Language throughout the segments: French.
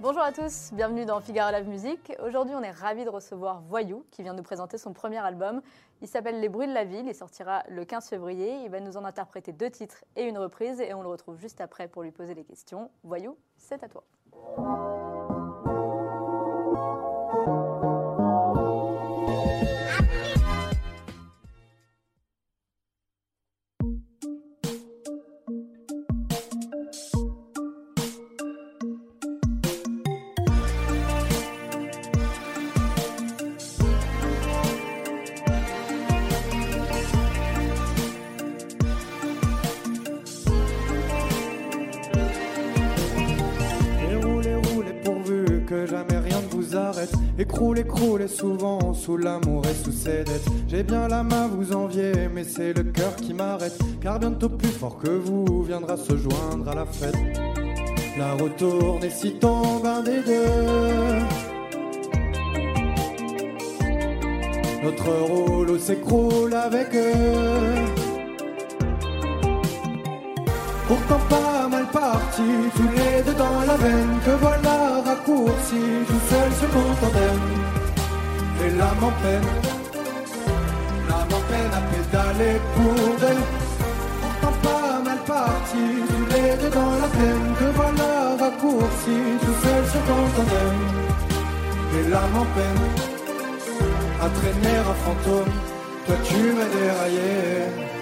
Bonjour à tous, bienvenue dans Figaro Live Musique. Aujourd'hui, on est ravis de recevoir Voyou qui vient nous présenter son premier album. Il s'appelle Les bruits de la ville, il sortira le 15 février. Il va nous en interpréter deux titres et une reprise et on le retrouve juste après pour lui poser des questions. Voyou, c'est à toi. Arrête. Écroulez, croulez souvent sous l'amour et sous ses dettes. J'ai bien la main, vous envier, mais c'est le cœur qui m'arrête. Car bientôt plus fort que vous viendra se joindre à la fête. La retourne et si tombe un des deux. Notre rouleau s'écroule avec eux. Pourtant pas parti, tous les deux dans la veine, que voilà raccourci, tout seul qu'on tandem. Et l'âme en peine, l'âme en peine à pédaler pour d'elle. Pourtant pas mal parti, tous les deux dans la peine, que voilà raccourci, tout seul qu'on tandem. Et l'âme en peine, à traîner un fantôme, toi tu m'as déraillé.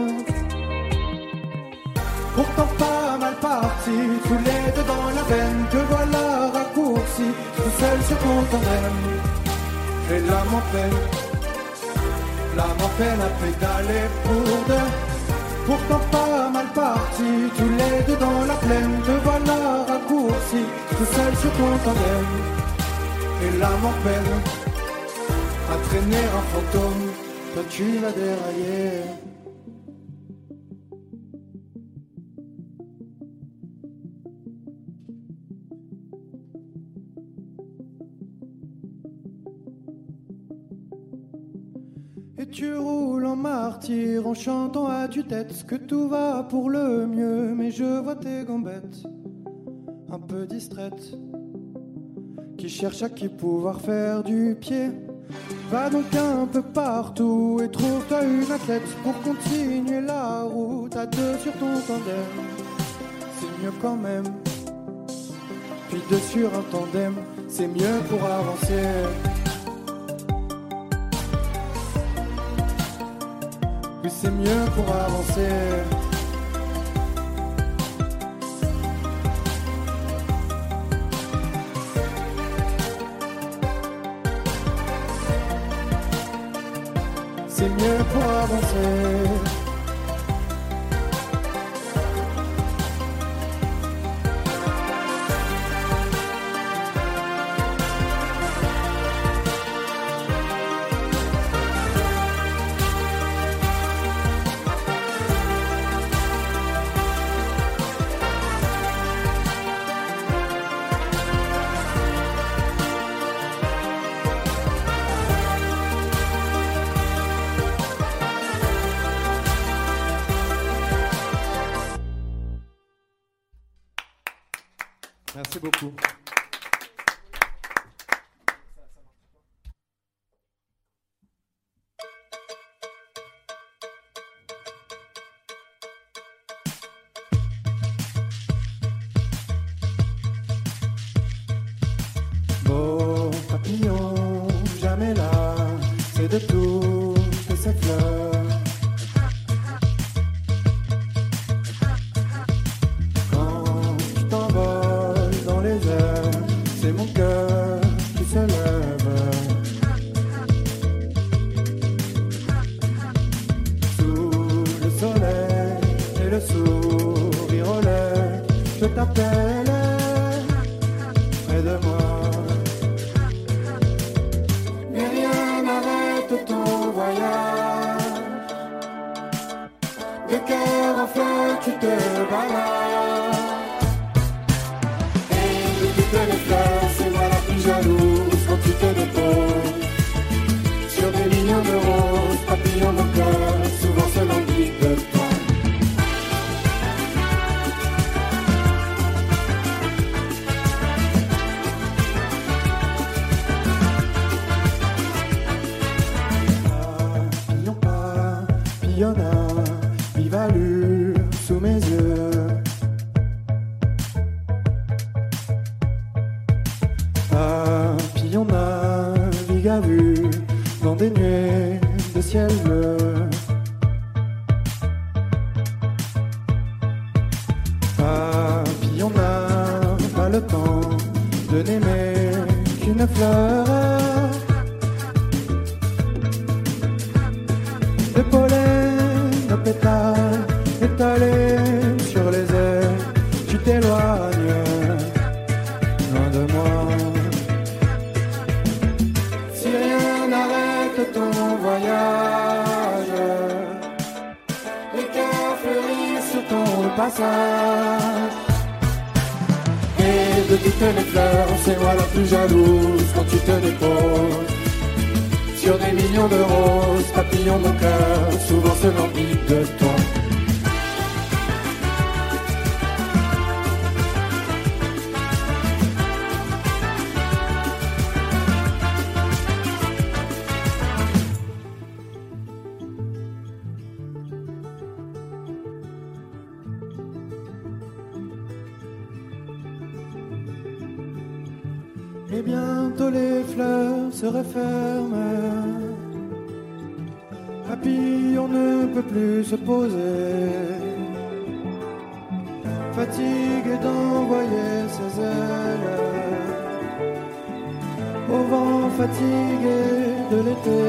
Pourtant pas mal parti, tous les deux dans la veine, que voilà raccourci, tout seul se condamne. Et l'âme en peine, l'âme en peine à pour deux. Pourtant pas mal parti, tous les deux dans la plaine, que voilà raccourci, tout seul se condamne. Et l'âme en peine, à traîner un fantôme, toi tu vas dérailler. Tu roules en martyr en chantant à tue-tête que tout va pour le mieux. Mais je vois tes gambettes, un peu distraites, qui cherchent à qui pouvoir faire du pied. Va donc un peu partout et trouve-toi une athlète pour continuer la route à deux sur ton tandem. C'est mieux quand même. Puis deux sur un tandem, c'est mieux pour avancer. C'est mieux pour avancer. C'est mieux pour avancer. Et de toutes les fleurs, c'est moi la plus jalouse quand tu te déposes. Sur des millions de roses, papillons mon cœur, souvent se languit de toi. Et bientôt les fleurs se referment. Papillon ne peut plus se poser. Fatigué d'envoyer ses ailes. Au vent fatigué de l'été.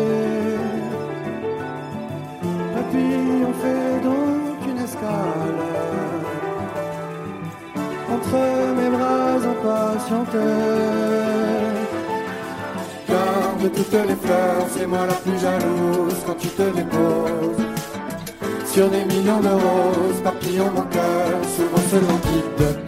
Papillon fait donc une escale entre mes bras impatientés. De toutes les fleurs, c'est moi la plus jalouse quand tu te déposes. Sur des millions de roses, papillons mon cœur, souvent se languit de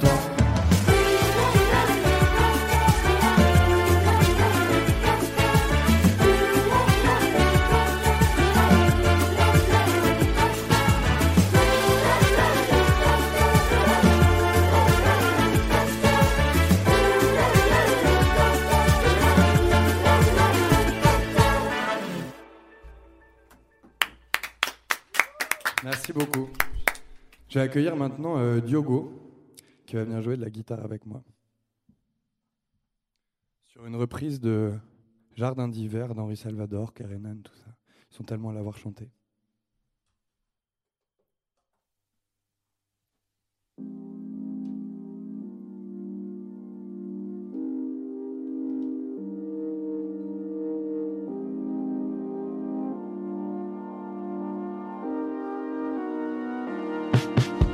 accueillir maintenant euh, Diogo, qui va venir jouer de la guitare avec moi. Sur une reprise de Jardin d'hiver d'Henri Salvador, Karenan, tout ça. Ils sont tellement à l'avoir chanté.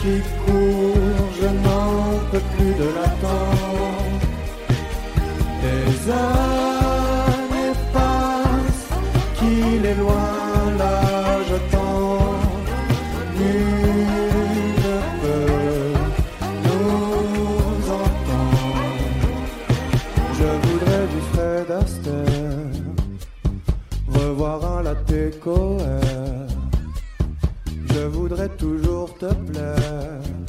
qui courent, je n'en peux plus de l'attendre. Des voudrais toujours te plaire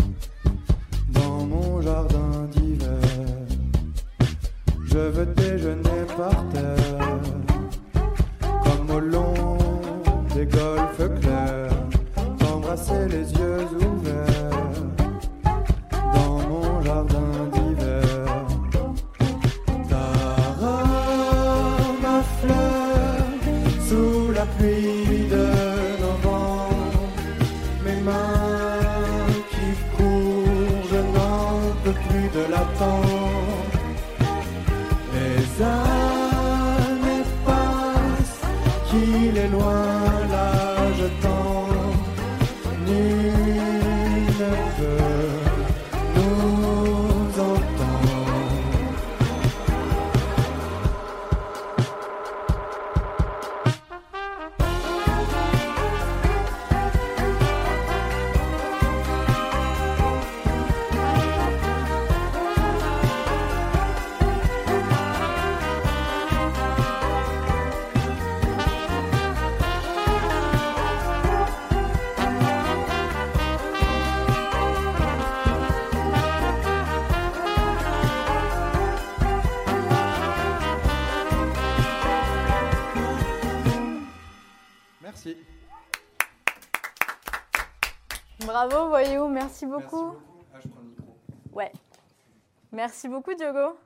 Merci beaucoup, Diogo.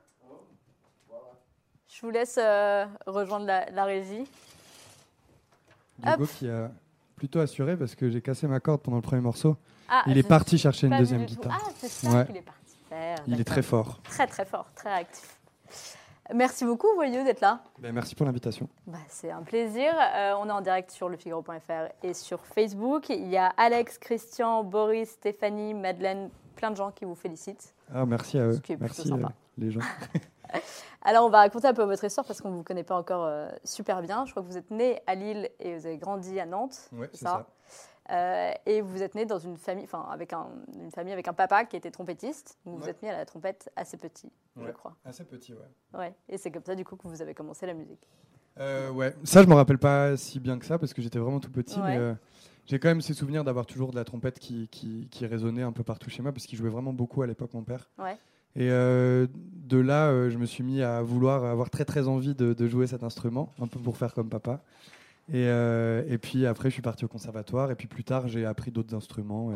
Je vous laisse euh, rejoindre la, la régie. Diogo Hop. qui a plutôt assuré parce que j'ai cassé ma corde pendant le premier morceau. Ah, Il est parti chercher une deuxième guitare. Ah, c'est ça Ouais. qu'il est parti faire. Il est très fort. Très, très fort, très actif. Merci beaucoup, Voyou, d'être là. Ben, merci pour l'invitation. Bah, c'est un plaisir. Euh, on est en direct sur lefigaro.fr et sur Facebook. Il y a Alex, Christian, Boris, Stéphanie, Madeleine, plein de gens qui vous félicitent. Ah, merci à eux. Ce qui est Merci sympa. euh, les gens. Alors, on va raconter un peu votre histoire parce qu'on ne vous connaît pas encore euh, super bien. Je crois que vous êtes né à Lille et vous avez grandi à Nantes. Ouais, c'est ça. Euh, et vous êtes né dans une famille, enfin, avec un, une famille avec un papa qui était trompettiste. Donc, vous êtes mis à la trompette assez petit, je crois. Assez petit, ouais. Ouais. Et c'est comme ça, du coup, que vous avez commencé la musique. Euh, ouais, ça je me rappelle pas si bien que ça parce que j'étais vraiment tout petit, Ouais. mais j'ai quand même ces souvenirs d'avoir toujours de la trompette qui, qui, qui résonnait un peu partout chez moi parce qu'il jouait vraiment beaucoup à l'époque mon père. Ouais. Et euh, de là, euh, je me suis mis à vouloir avoir très très envie de, de jouer cet instrument, un peu pour faire comme papa. Et, euh, et puis après, je suis parti au conservatoire et puis plus tard, j'ai appris d'autres instruments.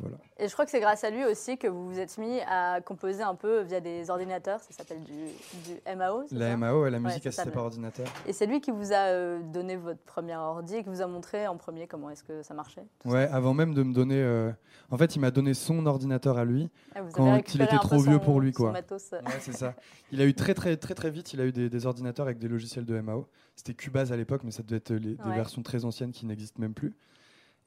Voilà. Et je crois que c'est grâce à lui aussi que vous vous êtes mis à composer un peu via des ordinateurs. Ça s'appelle du, du MAO. La ça? MAO, ouais, la Ouais, musique ça, assistée par ordinateur. Et c'est lui qui vous a euh, donné votre premier ordi et qui vous a montré en premier comment est-ce que ça marchait. ça? Ouais, avant même de me donner. euh, En fait, il m'a donné son ordinateur à lui. Ah, quand il était trop vieux son- pour lui, quoi. Ouais, c'est ça. Il a eu très très très très vite, il a eu des, des ordinateurs avec des logiciels de MAO. C'était Cubase à l'époque, mais ça devait être les, des Ouais. versions très anciennes qui n'existent même plus.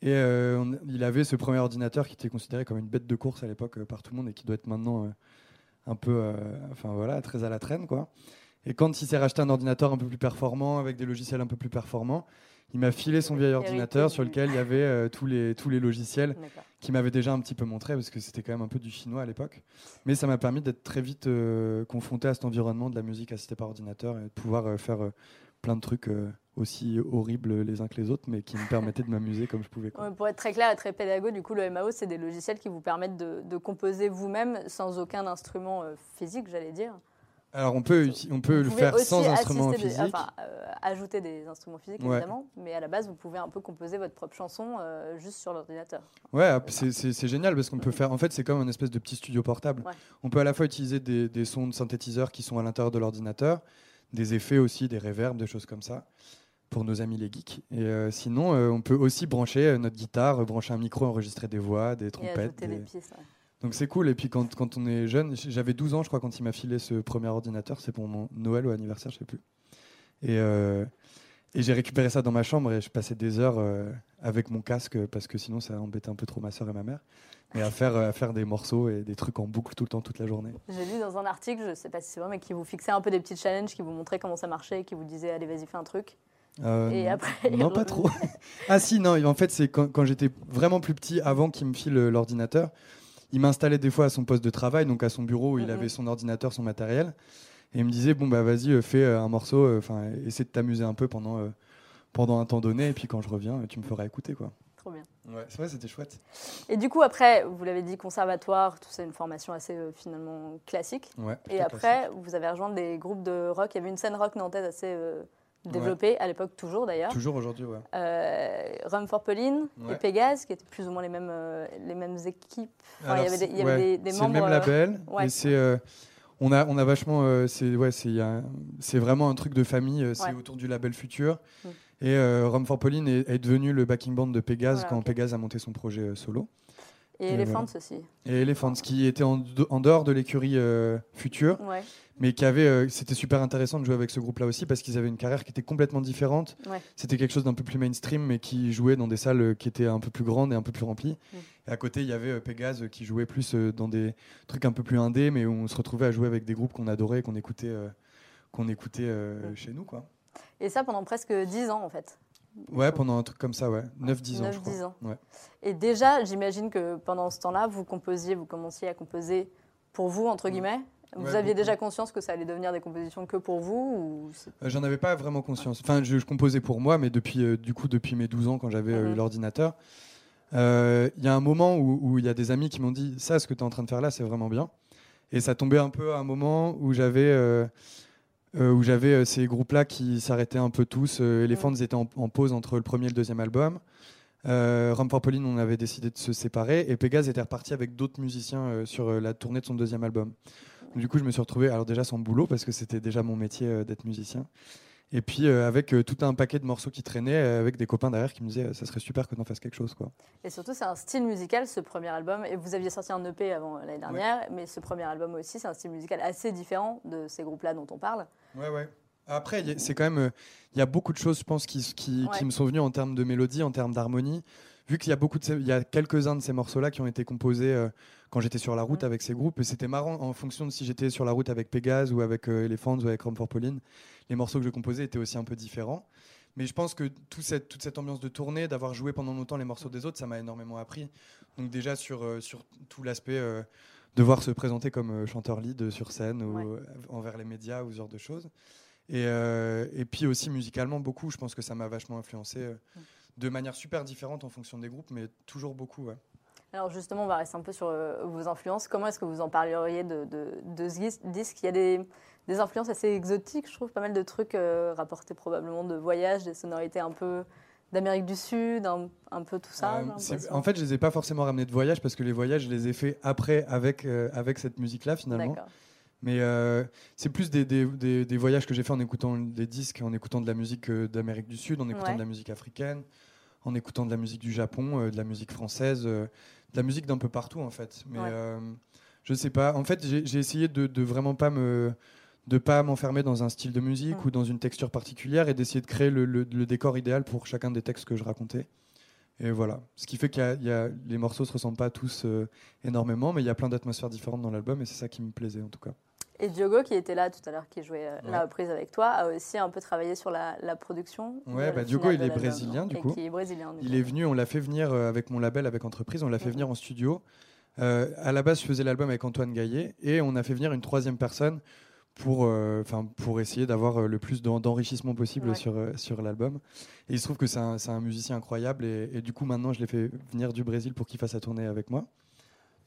Et euh, on- il avait ce premier ordinateur qui était considéré comme une bête de course à l'époque euh, par tout le monde et qui doit être maintenant euh, un peu, enfin voilà, très à la traîne quoi. Et quand il s'est racheté un ordinateur un peu plus performant avec des logiciels un peu plus performants, il m'a filé son vieil ordinateur sur lequel il y avait euh, tous les tous les logiciels D'accord. qui m'avait déjà un petit peu montré parce que c'était quand même un peu du chinois à l'époque. Mais ça m'a permis d'être très vite euh, confronté à cet environnement de la musique assistée par ordinateur et de pouvoir euh, faire plein de trucs aussi horribles les uns que les autres, mais qui me permettaient de m'amuser comme je pouvais. quoi. Pour être très clair et très pédago, du coup, le MAO, c'est des logiciels qui vous permettent de, de composer vous-même sans aucun instrument euh, physique, j'allais dire. Alors on peut, on peut Vous le faire sans instrument physique. enfin, euh, ajouter des instruments physiques, Ouais. évidemment, mais à la base, vous pouvez un peu composer votre propre chanson euh, juste sur l'ordinateur. Ouais, ah, c'est- génial parce qu'on peut faire. En fait, c'est comme un espèce de petit studio portable. Ouais. On peut à la fois utiliser des, des sons de synthétiseurs qui sont à l'intérieur de l'ordinateur, des effets aussi, des reverbs, des choses comme ça, pour nos amis les geeks. Et euh, sinon, euh, on peut aussi brancher euh, notre guitare, brancher un micro, enregistrer des voix, des Et trompettes. des- ouais. Donc c'est cool. Et puis quand, quand on est jeune, j'avais 12 ans, je crois, quand il m'a filé ce premier ordinateur. C'est pour mon Noël ou anniversaire, je sais plus. Et, euh, et j'ai récupéré ça dans ma chambre et je passais des heures avec mon casque parce que sinon ça embêtait un peu trop ma soeur et ma mère. Mais à faire, à faire des morceaux et des trucs en boucle tout le temps, toute la journée. J'ai lu dans un article, je ne sais pas si c'est vrai, mais qui vous fixait un peu des petits challenges, qui vous montraient comment ça marchait, qui vous disaient allez, vas-y, fais un truc. Euh, Et non. après, non, pas trop. ah si, non, en fait, c'est quand, quand j'étais vraiment plus petit, avant qu'il me file euh, l'ordinateur, il m'installait des fois à son poste de travail, donc à son bureau où il Mhm. avait son ordinateur, son matériel, et il me disait, bon, bah vas-y, euh, fais un morceau, enfin, essaie de t'amuser un peu pendant, euh, pendant un temps donné, et puis quand je reviens, tu me feras écouter, quoi. Trop bien. Ouais, c'est vrai, c'était chouette. Et du coup, après, vous l'avez dit, conservatoire, tout ça, une formation assez euh, finalement classique. Ouais, Et après, vous avez rejoint des groupes de rock. Il y avait une scène rock nantaise assez développée, à l'époque toujours d'ailleurs. Toujours aujourd'hui, ouais. Euh, Rum for Pauline Ouais. et Pégase, qui étaient plus ou moins les mêmes, euh, les mêmes équipes. Enfin, il y avait des, y c'est- avait ouais, des, des C'est membres. le même euh, label. Et c'est. euh, on a, on a vachement. c'est ouais, c'est vraiment un truc de famille. C'est autour du label Futur. Mm. Et Rum for Pauline est, est devenu le backing band de Pégase Voilà, quand ok. Pégase a monté son projet solo. Et Et Elephants voilà. aussi. Et Elephants, qui était en, de- en dehors de l'écurie euh, Futur, Ouais, mais qui avait. euh, C'était super intéressant de jouer avec ce groupe-là aussi parce qu'ils avaient une carrière qui était complètement différente. ouais. C'était quelque chose d'un peu plus mainstream, mais qui jouait dans des salles euh, qui étaient un peu plus grandes et un peu plus remplies. Mm. Et à côté, il y avait euh, Pégase qui jouait plus dans des trucs un peu plus indés, mais où on se retrouvait à jouer avec des groupes qu'on adorait, qu'on écoutait, qu'on écoutait Mm. chez nous. Quoi. Et ça pendant presque 10 ans en fait. Ouais, pendant un truc comme ça, ouais. 9-10 ans, je 9-10 crois. ans. Ouais. Et déjà, j'imagine que pendant ce temps-là, vous composiez, vous commenciez à composer pour vous, entre guillemets. Vous Ouais, aviez beaucoup. déjà conscience que ça allait devenir des compositions que pour vous ou Euh, J'en avais pas vraiment conscience. Enfin, je, je composais pour moi, mais depuis, euh, du coup, depuis mes 12 ans, quand j'avais eu l'ordinateur, euh, il y a un moment où où il y a des amis qui m'ont dit Ça, ce que tu es en train de faire là, c'est vraiment bien. Et ça tombait un peu à un moment où j'avais. Euh, où j'avais euh, ces groupes-là qui s'arrêtaient un peu tous. Euh, Elephants étaient en, en pause entre le premier et le deuxième album. Euh, Rum for Pauline, on avait décidé de se séparer. Et Pégase était reparti avec d'autres musiciens sur la tournée de son deuxième album. Du coup, je me suis retrouvé, alors déjà sans boulot, parce que c'était déjà mon métier d'être musicien. Et puis euh, avec euh, tout un paquet de morceaux qui traînaient, euh, avec des copains derrière qui me disaient ça serait super que t'en fasses quelque chose. Quoi. Et surtout, c'est un style musical, ce premier album. Et vous aviez sorti un EP avant l'année dernière, mais ce premier album aussi, c'est un style musical assez différent de ces groupes-là dont on parle. Ouais, ouais. Après, c'est quand même. Il y a beaucoup de choses, je pense, qui, qui, Ouais. qui me sont venues en termes de mélodie, en termes d'harmonie. Vu qu'il y a beaucoup de ces- il y a quelques-uns de ces morceaux-là qui ont été composés euh, quand j'étais sur la route avec ces groupes. Et c'était marrant en fonction de si j'étais sur la route avec Pégase ou avec euh, Elephants ou avec Rum for Pauline. Les morceaux que je composais étaient aussi un peu différents. Mais je pense que tout cette, toute cette ambiance de tournée, d'avoir joué pendant longtemps les morceaux des autres, ça m'a énormément appris. Donc déjà sur, euh, sur tout l'aspect euh, devoir se présenter comme euh, chanteur lead sur scène ou Ouais. envers les médias ou ce genre de choses. Et, et puis aussi musicalement beaucoup, je pense que ça m'a vachement influencé de manière super différente en fonction des groupes, mais toujours beaucoup. ouais. Alors justement, on va rester un peu sur euh, vos influences. Comment est-ce que vous en parleriez de, de, de ce disque? Il y a des, des influences assez exotiques, je trouve, pas mal de trucs euh, rapportés probablement de voyages, des sonorités un peu d'Amérique du Sud, un, un peu tout ça. Euh, en fait, je les ai pas forcément ramenés de voyage parce que les voyages, je les ai faits après avec, avec cette musique-là finalement. Mais euh, c'est plus des, des- des- des voyages que j'ai fait en écoutant des disques, en écoutant de la musique euh, d'Amérique du Sud, en écoutant Ouais. de la musique africaine, en écoutant de la musique du Japon, euh, de la musique française, de la musique d'un peu partout en fait. Mais Ouais. je sais pas. En fait, j'ai essayé de, de vraiment pas me de pas m'enfermer dans un style de musique Mm. ou dans une texture particulière et d'essayer de créer le, le- le décor idéal pour chacun des textes que je racontais. Et voilà. Ce qui fait que les morceaux se ressemblent pas tous euh, énormément, mais il y a plein d'atmosphères différentes dans l'album et c'est ça qui me plaisait en tout cas. Et Diogo, qui était là tout à l'heure, qui jouait euh, Ouais. la reprise avec toi, a aussi un peu travaillé sur la, la production. Ouais, de- bah, Diogo, il est brésilien, du coup. Qui est brésilien. du Il coup. est venu, on l'a fait venir euh, avec mon label, avec entreprise, on l'a fait Mhm. venir en studio. Euh, à la base, je faisais l'album avec Antoine Gaillet et on a fait venir une troisième personne pour, euh, pour essayer d'avoir euh, le plus d'en- d'enrichissement possible Ouais. sur, euh, sur l'album. Et il se trouve que c'est un, musicien incroyable et, et du coup, maintenant, je l'ai fait venir du Brésil pour qu'il fasse la tournée avec moi.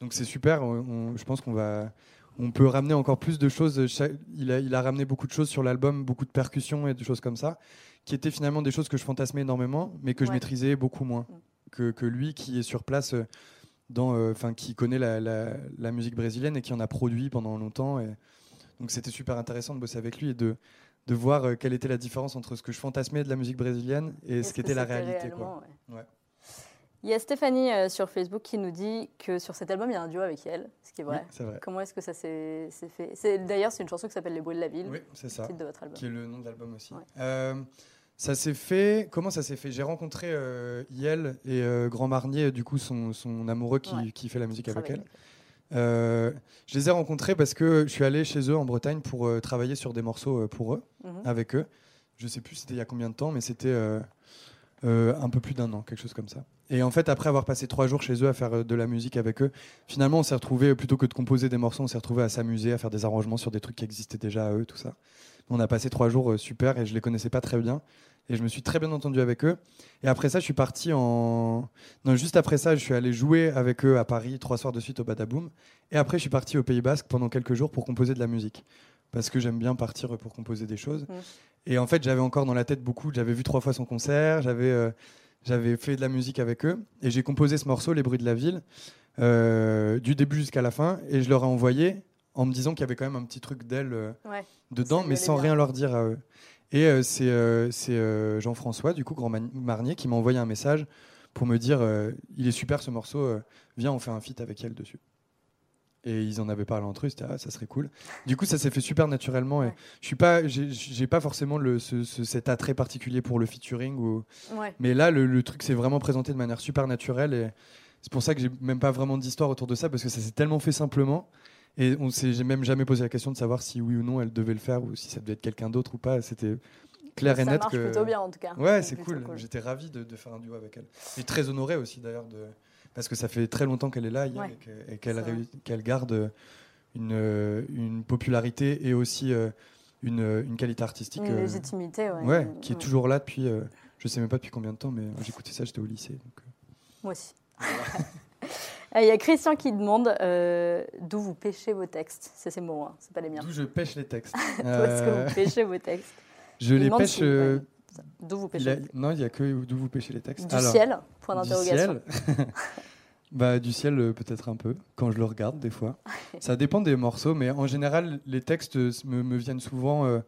Donc c'est super, on- on- je pense qu'on va. On peut ramener encore plus de choses. Cha- Il a, il a ramené beaucoup de choses sur l'album, beaucoup de percussions et de choses comme ça, qui étaient finalement des choses que je fantasmais énormément, mais que je maîtrisais beaucoup moins que, que lui qui est sur place, euh, euh, qui connaît la, la- la musique brésilienne et qui en a produit pendant longtemps. Et donc c'était super intéressant de bosser avec lui et de, de voir euh, quelle était la différence entre ce que je fantasmais de la musique brésilienne et ce qui que était la réalité. Quoi. réellement, ouais. Ouais. Il y a Stéphanie euh, sur Facebook qui nous dit que sur cet album, il y a un duo avec elle, ce qui est vrai. Oui, c'est vrai. Comment est-ce que ça s'est fait? C'est- D'ailleurs, c'est une chanson qui s'appelle Les bruits de la ville, Oui, c'est ça. titre de votre album. qui est le nom de l'album aussi. Ouais. Euh, ça s'est fait. Comment ça s'est fait? J'ai rencontré euh, Yel et Grand Marnier, du coup son, son amoureux qui, Ouais. qui fait la musique avec elle. Je les ai rencontrés parce que je suis allé chez eux en Bretagne pour travailler sur des morceaux pour eux, Mhm. avec eux. Je sais plus c'était il y a combien de temps, mais c'était un peu plus d'un an, quelque chose comme ça. Et en fait, après avoir passé trois jours chez eux à faire euh, de la musique avec eux, finalement, on s'est retrouvés, plutôt que de composer des morceaux, on s'est retrouvés à s'amuser, à faire des arrangements sur des trucs qui existaient déjà à eux, tout ça. On a passé trois jours euh, super et je les connaissais pas très bien. Et je me suis très bien entendu avec eux. Et après ça, je suis parti en. Non, juste après ça, je suis allé jouer avec eux à Paris trois soirs de suite au Badaboom. Et après, je suis parti au Pays Basque pendant quelques jours pour composer de la musique. Parce que j'aime bien partir pour composer des choses. Mm. Et en fait, j'avais encore dans la tête beaucoup. J'avais vu trois fois son concert. J'avais. euh, j'avais fait de la musique avec eux et j'ai composé ce morceau, Les bruits de la ville, euh, du début jusqu'à la fin. Et je leur ai envoyé en me disant qu'il y avait quand même un petit truc d'elle euh, Ouais. dedans, mais sans rien leur dire à eux. Et euh, c'est Jean-François, du coup, Grand Marnier, qui m'a envoyé un message pour me dire il est super ce morceau, viens, on fait un feat avec elle dessus. Et ils en avaient parlé entre eux, c'était ah, ça serait cool. Du coup, ça s'est fait super naturellement. Et Ouais. je suis pas, j'ai- pas forcément le, ce- ce- cet attrait particulier pour le featuring ou, Ouais. mais là, le, le truc s'est vraiment présenté de manière super naturelle et c'est pour ça que j'ai même pas vraiment d'histoire autour de ça parce que ça s'est tellement fait simplement et on s'est même jamais posé la question de savoir si oui ou non elle devait le faire ou si ça devait être quelqu'un d'autre ou pas. C'était clair et ça net marche que. plutôt bien en tout cas. Ouais, c'est cool. J'étais ravi de, de faire un duo avec elle et très honoré aussi d'ailleurs de parce que ça fait très longtemps qu'elle est là Ouais. et que- et qu'elle garde une, euh, une popularité et aussi euh, une, une qualité artistique. Une euh, légitimité, ouais. Ouais, qui est toujours là depuis, euh, je sais même pas depuis combien de temps, mais j'écoutais ça, j'étais au lycée. donc, euh. Moi aussi. Euh, Il y a Christian qui demande euh, d'où vous pêchez vos textes. C'est ses mots, hein, c'est pas les miens. D'où je pêche les textes. D'où est-ce que Euh, vous pêchez vos textes? Je Il les pêche. si- euh, D'où vous pêchez a- non, il y a que d'où vous pêchez les textes. Du Alors, ciel Point du ciel. bah, du ciel, euh, peut-être un peu, quand je le regarde, des fois. Ça dépend des morceaux, mais en général, les textes euh, me, me viennent souvent euh,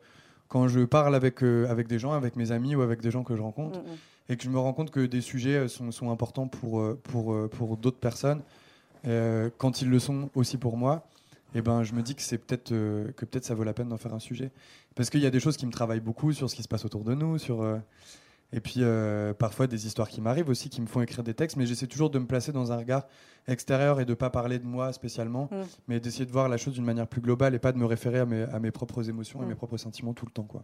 quand je parle avec, euh, avec des gens, avec mes amis ou avec des gens que je rencontre. Mm, mm. et que je me rends compte que des sujets sont, sont importants pour, pour, pour d'autres personnes, quand ils le sont aussi pour moi, et ben, je me dis que c'est peut-être euh, que peut-être ça vaut la peine d'en faire un sujet. Parce qu'il y a des choses qui me travaillent beaucoup sur ce qui se passe autour de nous, sur, euh, et puis euh, parfois des histoires qui m'arrivent aussi, qui me font écrire des textes, mais j'essaie toujours de me placer dans un regard extérieur et de pas parler de moi spécialement, Mm. mais d'essayer de voir la chose d'une manière plus globale et pas de me référer à mes, à mes propres émotions et Mm. mes propres sentiments tout le temps. Quoi.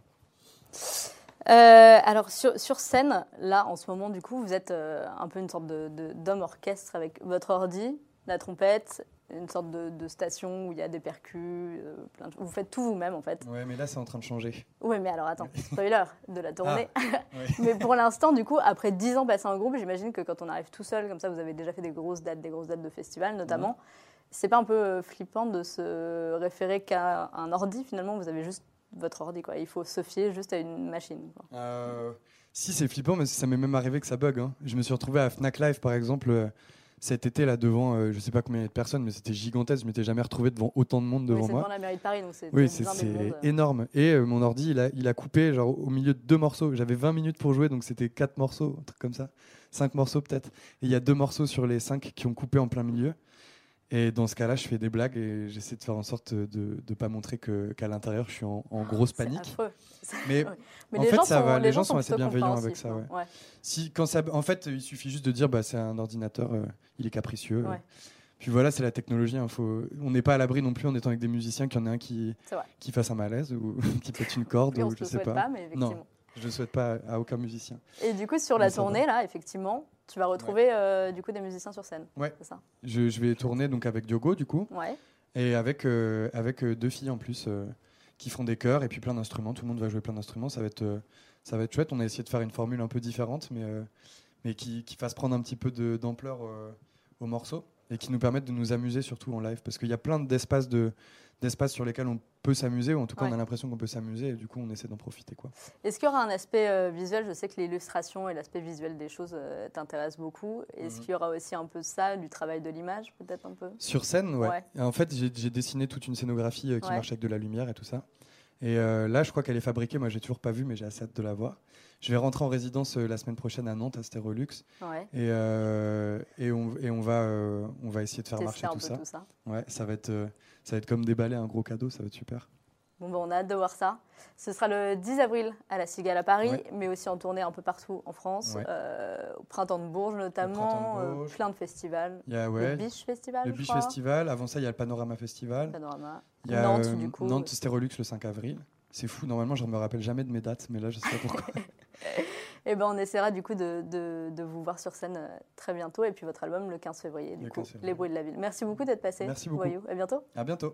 Euh, alors sur, sur scène, là en ce moment du coup, vous êtes euh, un peu une sorte de- de- d'homme orchestre avec votre ordi, la trompette, une sorte de, de station où il y a des percus, euh, plein de- vous faites tout vous-même en fait. Ouais, mais là c'est en train de changer. Oui, mais alors attends, spoiler de la tournée. Ouais. mais pour l'instant, du coup, après 10 ans passés en groupe, j'imagine que quand on arrive tout seul, comme ça, vous avez déjà fait des grosses dates, des grosses dates de festival notamment. C'est pas un peu euh, flippant de se référer qu'à un ordi finalement Vous avez juste votre ordi, quoi. Il faut se fier juste à une machine. quoi. Euh, si, c'est flippant, mais ça m'est même arrivé que ça bug. hein. Je me suis retrouvé à Fnac Live, par exemple, euh, cet été, là, devant, euh, je sais pas combien de personnes, mais c'était gigantesque. Je m'étais jamais retrouvé devant autant de monde devant c'est moi. devant la mairie de Paris, donc c'est Oui, c'est monde. énorme. Et euh, mon ordi, il a, il a coupé genre, au milieu de deux morceaux. J'avais 20 minutes pour jouer, donc c'était quatre morceaux, un truc comme ça. Cinq morceaux peut-être. Et il y a deux morceaux sur les cinq qui ont coupé en plein milieu. Et dans ce cas-là, je fais des blagues et j'essaie de faire en sorte de ne pas montrer qu'à l'intérieur, je suis en, en grosse panique. Mais en les fait, gens ça sont, va, les gens sont assez bienveillants avec ça, hein. ouais. Si, quand ça, en fait, il suffit juste de dire bah, c'est un ordinateur, euh, il est capricieux. Ouais. Puis voilà, c'est la technologie. hein, faut- on n'est pas à l'abri non plus en étant avec des musiciens qu'il y en ait un qui, qui fasse un malaise ou qui pète une corde on ou je le sais pas. pas, mais effectivement. Je ne souhaite pas à, aucun musicien. Et du coup, sur la va. tournée, là, effectivement, tu vas retrouver euh, du coup des musiciens sur scène. Ouais. Ça. Je, je vais tourner donc avec Diogo du coup Ouais. et avec, euh, avec euh, deux filles en plus euh, qui font des chœurs et puis plein d'instruments. Tout le monde va jouer plein d'instruments. Ça va être ça va être chouette. On a essayé de faire une formule un peu différente, mais mais qui, qui fasse prendre un petit peu d'ampleur au morceau et qui nous permette de nous amuser surtout en live parce qu'il y a plein d'espaces de d'espaces sur lesquels on peut s'amuser ou en tout cas on a l'impression qu'on peut s'amuser et du coup on essaie d'en profiter quoi. Est-ce qu'il y aura un aspect euh, visuel? Je sais que l'illustration et l'aspect visuel des choses euh, t'intéressent beaucoup. Est-ce Mhm. qu'il y aura aussi un peu ça, du travail de l'image, peut-être un peu? Sur scène, ouais. Ouais. En fait, j'ai j'ai dessiné toute une scénographie euh, qui Ouais. marche avec de la lumière et tout ça. Et euh, là, je crois qu'elle est fabriquée. Moi, j'ai toujours pas vu, mais j'ai assez hâte de la voir. Je vais rentrer en résidence euh, la semaine prochaine à Nantes, à Stérolux. Ouais. Et, euh, et, on, et on, va, on va essayer de faire Tester marcher tout ça. tout ça. Ouais, ça va, être, ça va être comme déballer un gros cadeau, ça va être super. Bon, ben, on a hâte de voir ça. Ce sera le 10 avril à la Cigale à Paris, Ouais. mais aussi en tournée un peu partout en France, Ouais. euh, au Printemps de Bourges notamment, euh, plein de festivals. Il y a Le Biche Festival, le Biche. Festival. Avant ça, il y a le Panorama Festival. Panorama. Il y a Nantes, euh, du coup. Nantes Stérolux le 5 avril. C'est fou, normalement, je ne me rappelle jamais de mes dates, mais là, je sais pas pourquoi. Et ben, on essaiera du coup de, de- de vous voir sur scène euh, très bientôt. Et puis votre album le 15 février, du Le coup, 15 février. Les bruits de la ville. Merci beaucoup d'être passé. Merci beaucoup. Voyou. À bientôt. à bientôt.